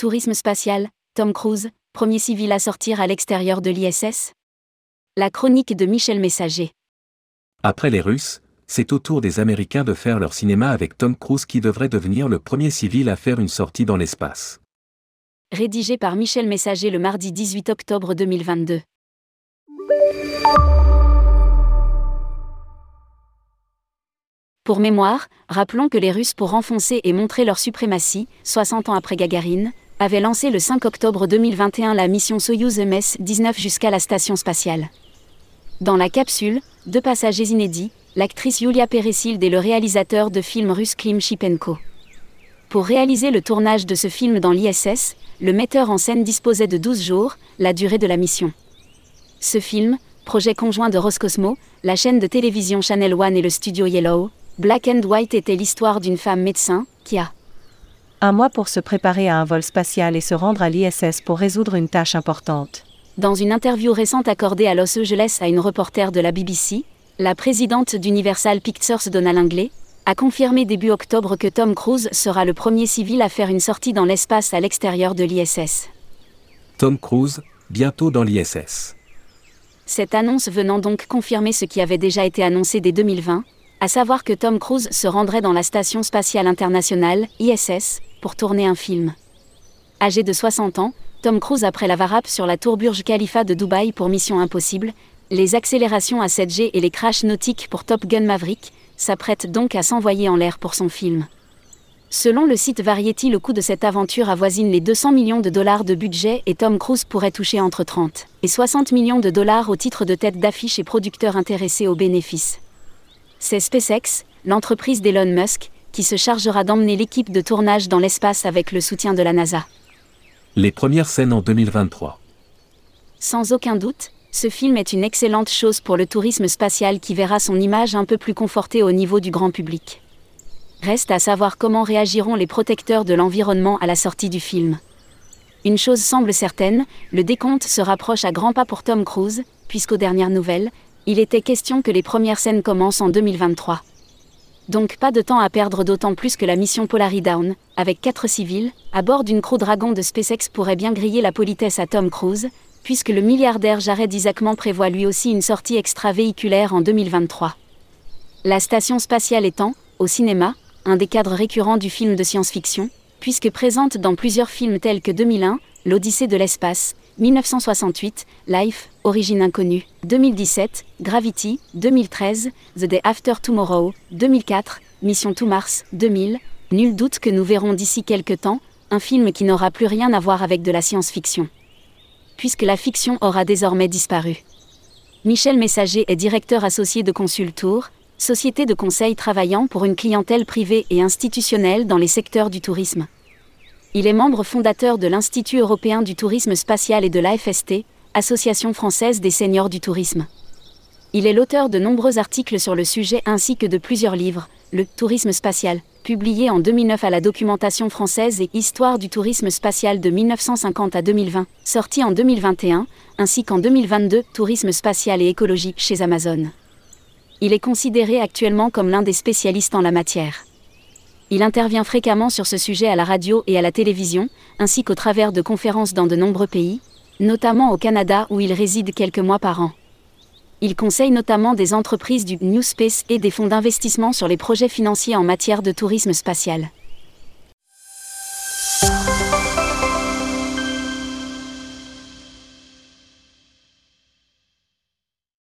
Tourisme spatial, Tom Cruise, premier civil à sortir à l'extérieur de l'ISS La chronique de Michel Messager. Après les Russes, c'est au tour des Américains de faire leur cinéma avec Tom Cruise qui devrait devenir le premier civil à faire une sortie dans l'espace. Rédigé par Michel Messager le mardi 18 octobre 2022. Pour mémoire, rappelons que les Russes, pour renfoncer et montrer leur suprématie, 60 ans après Gagarine, avaient lancé le 5 octobre 2021 la mission Soyouz MS-19 jusqu'à la station spatiale. Dans la capsule, deux passagers inédits, l'actrice Yulia Peresild et le réalisateur de films russe Klim Shipenko. Pour réaliser le tournage de ce film dans l'ISS, le metteur en scène disposait de 12 jours, la durée de la mission. Ce film, projet conjoint de Roscosmo, la chaîne de télévision Channel One et le studio Yellow, Black and White était l'histoire d'une femme médecin, qui a un mois pour se préparer à un vol spatial et se rendre à l'ISS pour résoudre une tâche importante. Dans une interview récente accordée à Los Angeles à une reporter de la BBC, la présidente d'Universal Pictures Donna Langley a confirmé début octobre que Tom Cruise sera le premier civil à faire une sortie dans l'espace à l'extérieur de l'ISS. Tom Cruise, bientôt dans l'ISS. Cette annonce venant donc confirmer ce qui avait déjà été annoncé dès 2020, à savoir que Tom Cruise se rendrait dans la Station spatiale internationale, ISS, pour tourner un film. Âgé de 60 ans, Tom Cruise après la varap sur la tour Burj Khalifa de Dubaï pour Mission Impossible, les accélérations à 7G et les crashs nautiques pour Top Gun Maverick, s'apprête donc à s'envoyer en l'air pour son film. Selon le site Variety, le coût de cette aventure avoisine les 200 millions de dollars de budget et Tom Cruise pourrait toucher entre 30 et 60 millions de dollars au titre de tête d'affiche et producteurs intéressés aux bénéfices. C'est SpaceX, l'entreprise d'Elon Musk, qui se chargera d'emmener l'équipe de tournage dans l'espace avec le soutien de la NASA. Les premières scènes en 2023. Sans aucun doute, ce film est une excellente chose pour le tourisme spatial qui verra son image un peu plus confortée au niveau du grand public. Reste à savoir comment réagiront les protecteurs de l'environnement à la sortie du film. Une chose semble certaine, le décompte se rapproche à grands pas pour Tom Cruise, puisqu'aux dernières nouvelles, il était question que les premières scènes commencent en 2023. Donc pas de temps à perdre d'autant plus que la mission Polari Down, avec quatre civils, à bord d'une Crew Dragon de SpaceX pourrait bien griller la politesse à Tom Cruise, puisque le milliardaire Jared Isaacman prévoit lui aussi une sortie extravéhiculaire en 2023. La station spatiale étant, au cinéma, un des cadres récurrents du film de science-fiction, puisque présente dans plusieurs films tels que 2001, L'Odyssée de l'espace, 1968, Life, Origine inconnue, 2017, Gravity, 2013, The Day After Tomorrow, 2004, Mission to Mars, 2000, nul doute que nous verrons d'ici quelques temps, un film qui n'aura plus rien à voir avec de la science-fiction. Puisque la fiction aura désormais disparu. Michel Messager est directeur associé de Consultour, société de conseil travaillant pour une clientèle privée et institutionnelle dans les secteurs du tourisme. Il est membre fondateur de l'Institut européen du tourisme spatial et de l'AFST, Association française des seniors du tourisme. Il est l'auteur de nombreux articles sur le sujet ainsi que de plusieurs livres, Le Tourisme spatial, publié en 2009 à la documentation française et Histoire du tourisme spatial de 1950 à 2020, sorti en 2021, ainsi qu'en 2022 Tourisme spatial et écologique chez Amazon. Il est considéré actuellement comme l'un des spécialistes en la matière. Il intervient fréquemment sur ce sujet à la radio et à la télévision, ainsi qu'au travers de conférences dans de nombreux pays, notamment au Canada où il réside quelques mois par an. Il conseille notamment des entreprises du New Space et des fonds d'investissement sur les projets financiers en matière de tourisme spatial.